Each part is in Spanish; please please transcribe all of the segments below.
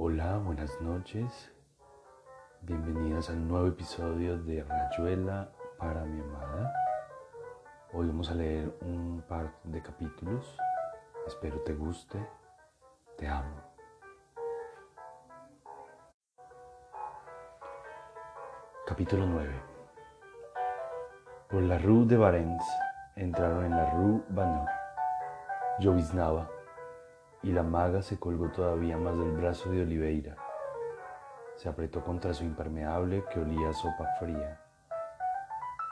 Hola, buenas noches. Bienvenidos al nuevo episodio de Rayuela para mi amada. Hoy vamos a leer un par de capítulos. Espero te guste. Te amo. Capítulo 9. Por la Rue de Varens entraron en la Rue Banot. Lloviznaba y la maga se colgó todavía más del brazo de Oliveira. Se apretó contra su impermeable que olía a sopa fría.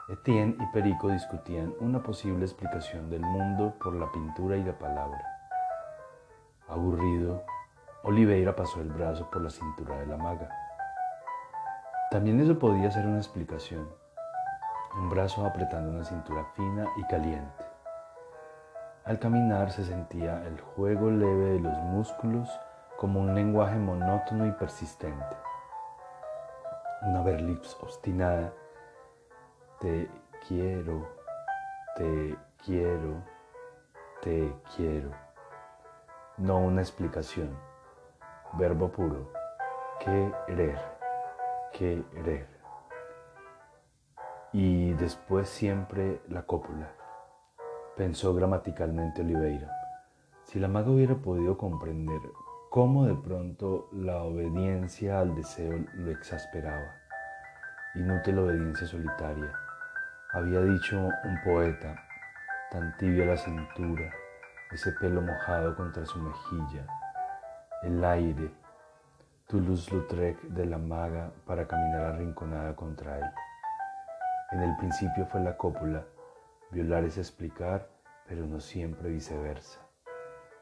Etienne y Perico discutían una posible explicación del mundo por la pintura y la palabra. Aburrido, Oliveira pasó el brazo por la cintura de la maga. También eso podía ser una explicación. Un brazo apretando una cintura fina y caliente. Al caminar se sentía el juego leve de los músculos como un lenguaje monótono y persistente. Una verlips obstinada. Te quiero, te quiero, te quiero. No una explicación. Verbo puro. Querer, querer. Y después siempre la cópula pensó gramaticalmente Oliveira. Si la maga hubiera podido comprender cómo de pronto la obediencia al deseo lo exasperaba. Inútil obediencia solitaria. Había dicho un poeta, tan tibia la cintura, ese pelo mojado contra su mejilla, el aire, Toulouse-Lautrec de la maga para caminar arrinconada contra él. En el principio fue la cópula, Violar es explicar, pero no siempre viceversa.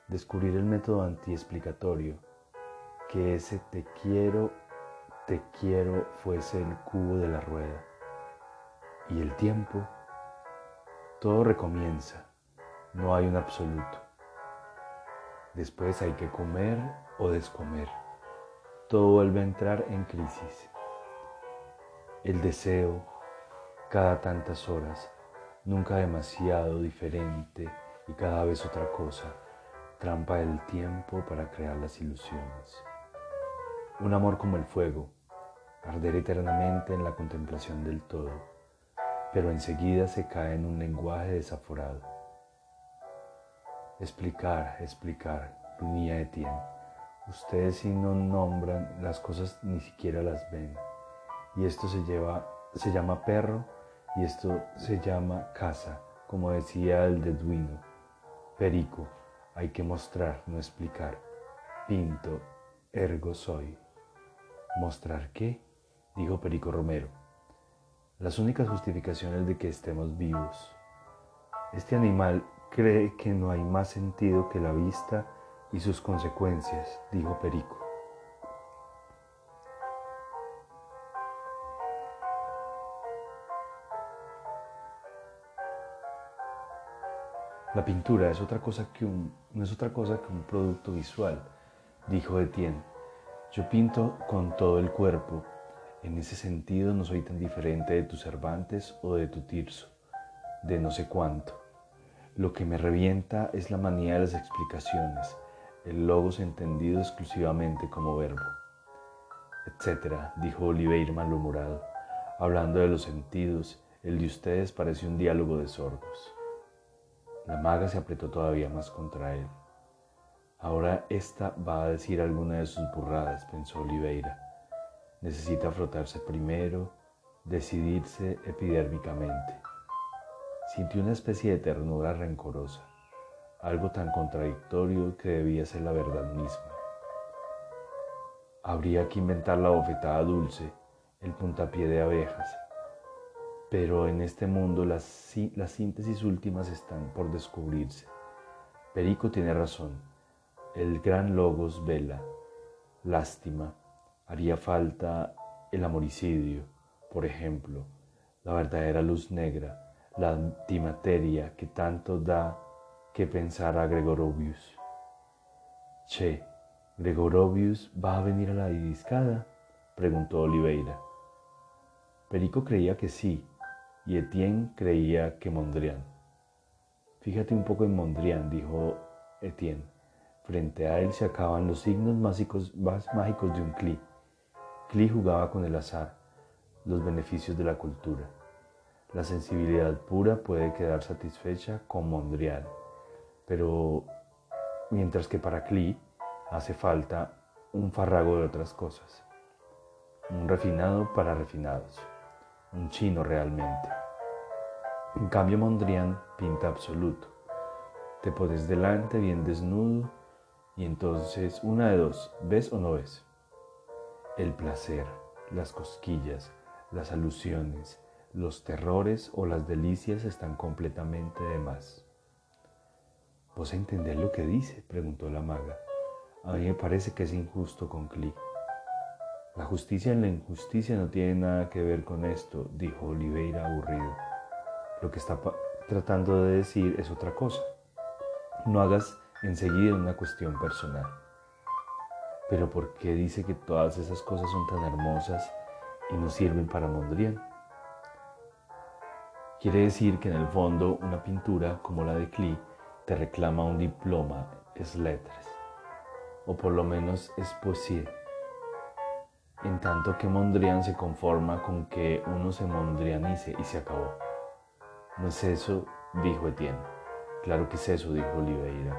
Descubrir el método antiexplicatorio, que ese te quiero, te quiero fuese el cubo de la rueda. Y el tiempo, todo recomienza, no hay un absoluto. Después hay que comer o descomer. Todo vuelve a entrar en crisis. El deseo, cada tantas horas, nunca demasiado diferente y cada vez otra cosa, trampa el tiempo para crear las ilusiones. Un amor como el fuego, arder eternamente en la contemplación del todo, pero enseguida se cae en un lenguaje desaforado. Explicar, explicar, gruñía Etienne. Ustedes si no nombran las cosas ni siquiera las ven. Y esto se, lleva, se llama perro y esto se llama casa, como decía el Duino. Perico, hay que mostrar, no explicar. Pinto, ergo soy. ¿Mostrar qué? dijo Perico Romero. Las únicas justificaciones de que estemos vivos. Este animal cree que no hay más sentido que la vista y sus consecuencias, dijo Perico. La pintura es otra cosa que un, no es otra cosa que un producto visual, dijo Etienne. Yo pinto con todo el cuerpo. En ese sentido no soy tan diferente de tu Cervantes o de tu Tirso, de no sé cuánto. Lo que me revienta es la manía de las explicaciones, el logos entendido exclusivamente como verbo. Etcétera, dijo Oliveira malhumorado. Hablando de los sentidos, el de ustedes parece un diálogo de sordos. La maga se apretó todavía más contra él. Ahora esta va a decir alguna de sus burradas, pensó Oliveira. Necesita frotarse primero, decidirse epidérmicamente. Sintió una especie de ternura rencorosa, algo tan contradictorio que debía ser la verdad misma. Habría que inventar la bofetada dulce, el puntapié de abejas, pero en este mundo las, las síntesis últimas están por descubrirse. Perico tiene razón. El gran logos vela. Lástima. Haría falta el amoricidio, por ejemplo, la verdadera luz negra, la antimateria que tanto da que pensar a Gregorovius. Che, ¿Gregorovius va a venir a la discada? preguntó Oliveira. Perico creía que sí, y Etienne creía que Mondrian. Fíjate un poco en Mondrian, dijo Etienne. Frente a él se acaban los signos mágicos, más mágicos de un Klee. Klee jugaba con el azar, los beneficios de la cultura. La sensibilidad pura puede quedar satisfecha con Mondrian, pero mientras que para Klee hace falta un farrago de otras cosas. Un refinado para refinados, un chino realmente. En cambio Mondrian pinta absoluto. Te pones delante bien desnudo y entonces una de dos, ¿ves o no ves? El placer, las cosquillas, las alusiones, los terrores o las delicias están completamente de más. ¿Vos entendés lo que dice? preguntó la maga. A mí me parece que es injusto con Cli. La justicia en la injusticia no tiene nada que ver con esto, dijo Oliveira aburrido. Lo que está tratando de decir es otra cosa. No hagas enseguida una cuestión personal. Pero ¿por qué dice que todas esas cosas son tan hermosas y no sirven para Mondrian? Quiere decir que en el fondo una pintura como la de Klee te reclama un diploma, es letras, o por lo menos es poesía. En tanto que Mondrian se conforma con que uno se mondrianice y se acabó. No es eso, dijo Etienne. Claro que es eso, dijo Oliveira.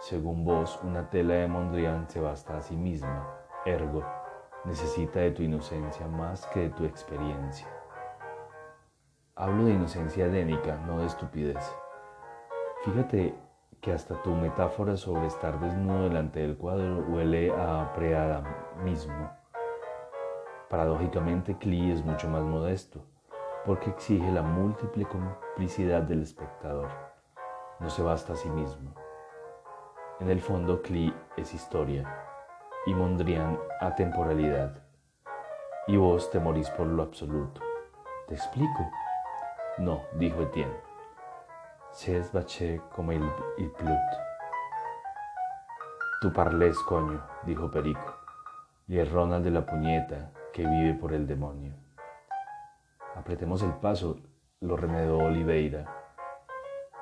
Según vos, una tela de Mondrian se basta a sí misma, ergo, necesita de tu inocencia más que de tu experiencia. Hablo de inocencia adénica, no de estupidez. Fíjate que hasta tu metáfora sobre estar desnudo delante del cuadro huele a mismo. Paradójicamente, Klee es mucho más modesto, porque exige la múltiple complicidad del espectador. No se basta a sí mismo. En el fondo, Klee es historia y Mondrian atemporalidad. Y vos te morís por lo absoluto. ¿Te explico? No, dijo Etienne. C'est baché como el plut. Tu parles, coño, dijo Perico, y el Ronald de la puñeta que vive por el demonio. Apretemos el paso, lo remedó Oliveira,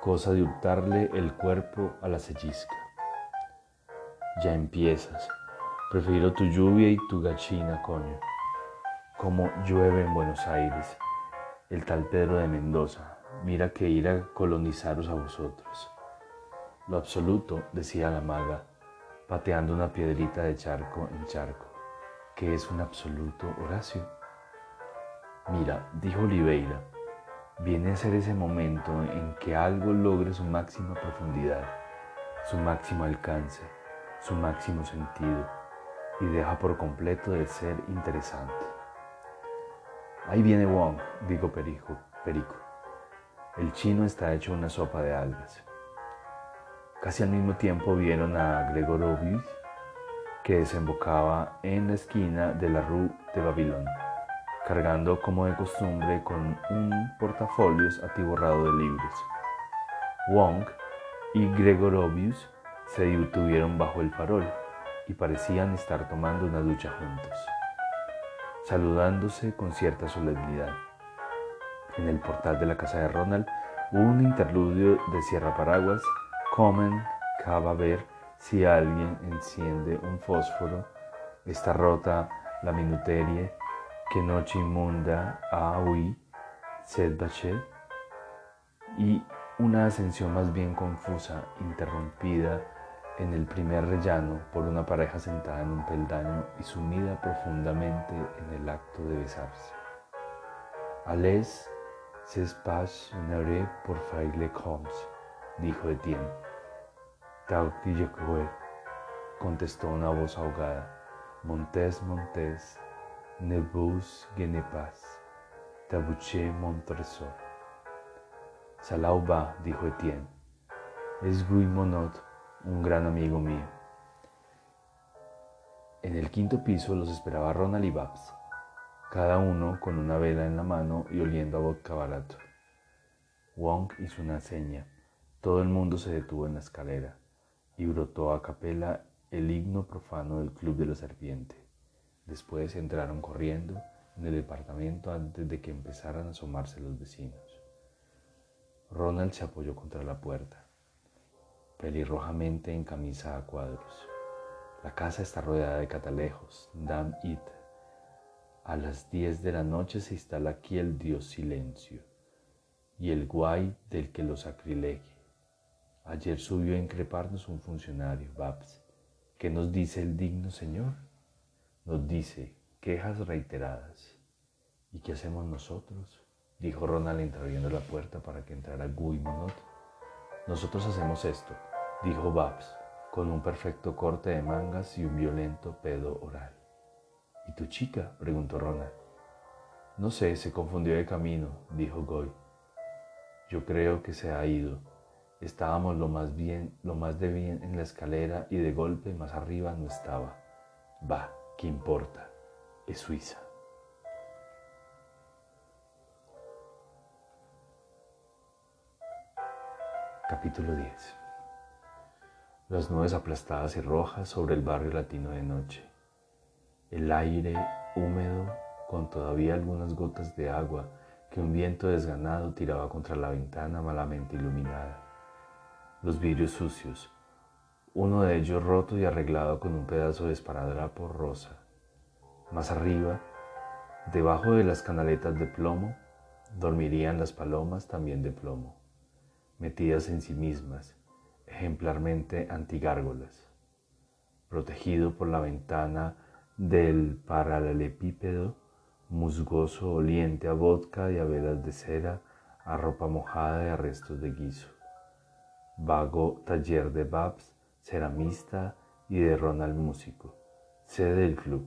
cosa de hurtarle el cuerpo a la sellisca. Ya empiezas. Prefiero tu lluvia y tu gachina, coño. Como llueve en Buenos Aires, el tal Pedro de Mendoza, mira que ir a colonizaros a vosotros. Lo absoluto, decía la maga, pateando una piedrita de charco en charco, que es un absoluto, Horacio. Mira, dijo Oliveira, viene a ser ese momento en que algo logre su máxima profundidad, su máximo alcance, su máximo sentido, y deja por completo de ser interesante. Ahí viene Wong, dijo Perico. Perico. El chino está hecho una sopa de algas. Casi al mismo tiempo vieron a Gregorovius que desembocaba en la esquina de la Rue de Babilón, cargando como de costumbre con un portafolios atiborrado de libros. Wong y Gregorovius se detuvieron bajo el farol y parecían estar tomando una ducha juntos, saludándose con cierta solemnidad. En el portal de la casa de Ronald hubo un interludio de Sierra Paraguas, comen, cava ver si alguien enciende un fósforo, está rota la minuterie, que noche inmunda, ah oui, sed y una ascensión más bien confusa, interrumpida en el primer rellano por una pareja sentada en un peldaño y sumida profundamente en el acto de besarse. Alès pas une pour faire les dijo Etienne. Tautillekwe, contestó una voz ahogada. Montes, Montes, ne vous pas, tabuché Montresor. Salauba, dijo Etienne. Es Guy Monod, un gran amigo mío. En el quinto piso los esperaba Ronald y Babs cada uno con una vela en la mano y oliendo a vodka barato. Wong hizo una seña. Todo el mundo se detuvo en la escalera y brotó a capela el himno profano del Club de la Serpiente. Después entraron corriendo en el departamento antes de que empezaran a asomarse los vecinos. Ronald se apoyó contra la puerta. pelirrojamente en camisa a cuadros. La casa está rodeada de catalejos, dam it. A las 10 de la noche se instala aquí el dios silencio y el guay del que lo sacrilegue. Ayer subió a increparnos un funcionario, Babs. ¿Qué nos dice el digno señor? Nos dice quejas reiteradas. ¿Y qué hacemos nosotros? Dijo Ronald entreabriendo la puerta para que entrara Guy Monot. Nosotros hacemos esto, dijo Babs, con un perfecto corte de mangas y un violento pedo oral. ¿Y tu chica? preguntó Ronald. No sé, se confundió de camino, dijo Goy. Yo creo que se ha ido. Estábamos lo más bien, lo más de bien en la escalera y de golpe más arriba no estaba. Va, ¿qué importa? Es Suiza. Capítulo 10 Las nubes aplastadas y rojas sobre el barrio latino de noche. El aire húmedo con todavía algunas gotas de agua que un viento desganado tiraba contra la ventana malamente iluminada. Los vidrios sucios, uno de ellos roto y arreglado con un pedazo de esparadrapo rosa. Más arriba, debajo de las canaletas de plomo, dormirían las palomas también de plomo, metidas en sí mismas, ejemplarmente antigárgolas. Protegido por la ventana del paralelepípedo, musgoso oliente a vodka y a velas de cera, a ropa mojada y a restos de guiso. Vago taller de Babs, ceramista y de Ronald músico. Sede del club.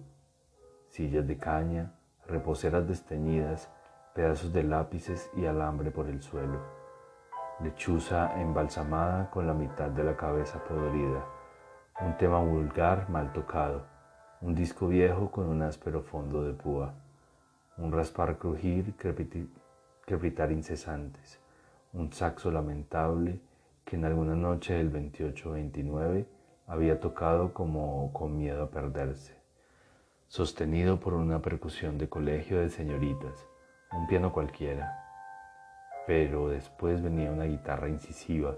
Sillas de caña, reposeras desteñidas, pedazos de lápices y alambre por el suelo. Lechuza embalsamada con la mitad de la cabeza podrida. Un tema vulgar mal tocado. Un disco viejo con un áspero fondo de púa un raspar crujir, crepitar incesantes, un saxo lamentable que en alguna noche del 28-29 había tocado como con miedo a perderse, sostenido por una percusión de colegio de señoritas, un piano cualquiera. Pero después venía una guitarra incisiva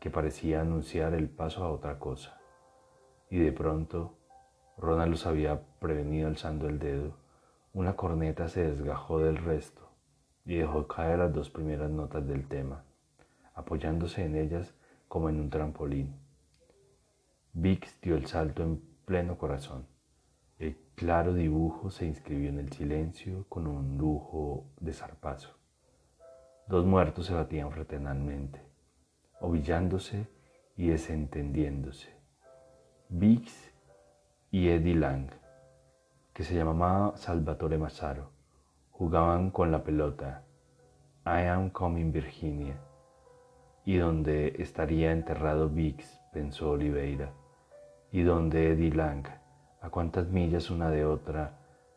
que parecía anunciar el paso a otra cosa. Y de pronto, Ronald los había prevenido alzando el dedo una corneta se desgajó del resto y dejó caer las dos primeras notas del tema, apoyándose en ellas como en un trampolín. Vix dio el salto en pleno corazón. El claro dibujo se inscribió en el silencio con un lujo de zarpazo. Dos muertos se batían fraternalmente, ovillándose y desentendiéndose. Vix y Eddie Lang que se llamaba Salvatore Massaro. Jugaban con la pelota. I am coming Virginia. Y donde estaría enterrado Biggs, pensó Oliveira. Y donde Eddie Lang, a cuántas millas una de otra,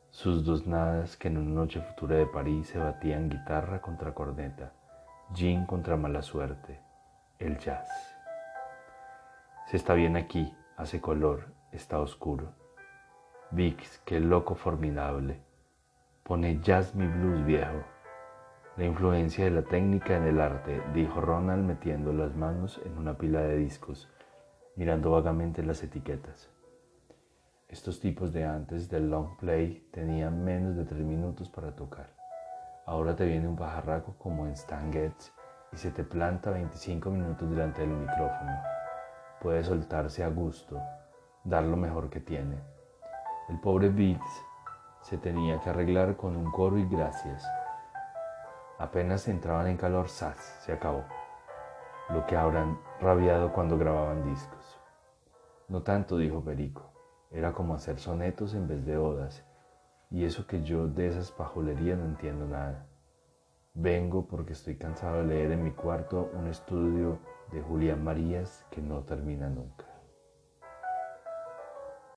sus dos nadas que en una noche futura de París se batían guitarra contra corneta, gin contra mala suerte, el jazz. Se está bien aquí, hace color, está oscuro. Vix, qué loco formidable. Pone jazz mi blues viejo. La influencia de la técnica en el arte, dijo Ronald metiendo las manos en una pila de discos, mirando vagamente las etiquetas. Estos tipos de antes del long play tenían menos de tres minutos para tocar. Ahora te viene un pajarraco como en Stan Getz y se te planta 25 minutos delante del micrófono. Puede soltarse a gusto, dar lo mejor que tiene el pobre Biggs se tenía que arreglar con un coro y gracias. Apenas entraban en calor, ¡zas! Se acabó. Lo que habrán rabiado cuando grababan discos. No tanto, dijo Perico. Era como hacer sonetos en vez de odas. Y eso que yo de esas pajolerías no entiendo nada. Vengo porque estoy cansado de leer en mi cuarto un estudio de Julián Marías que no termina nunca.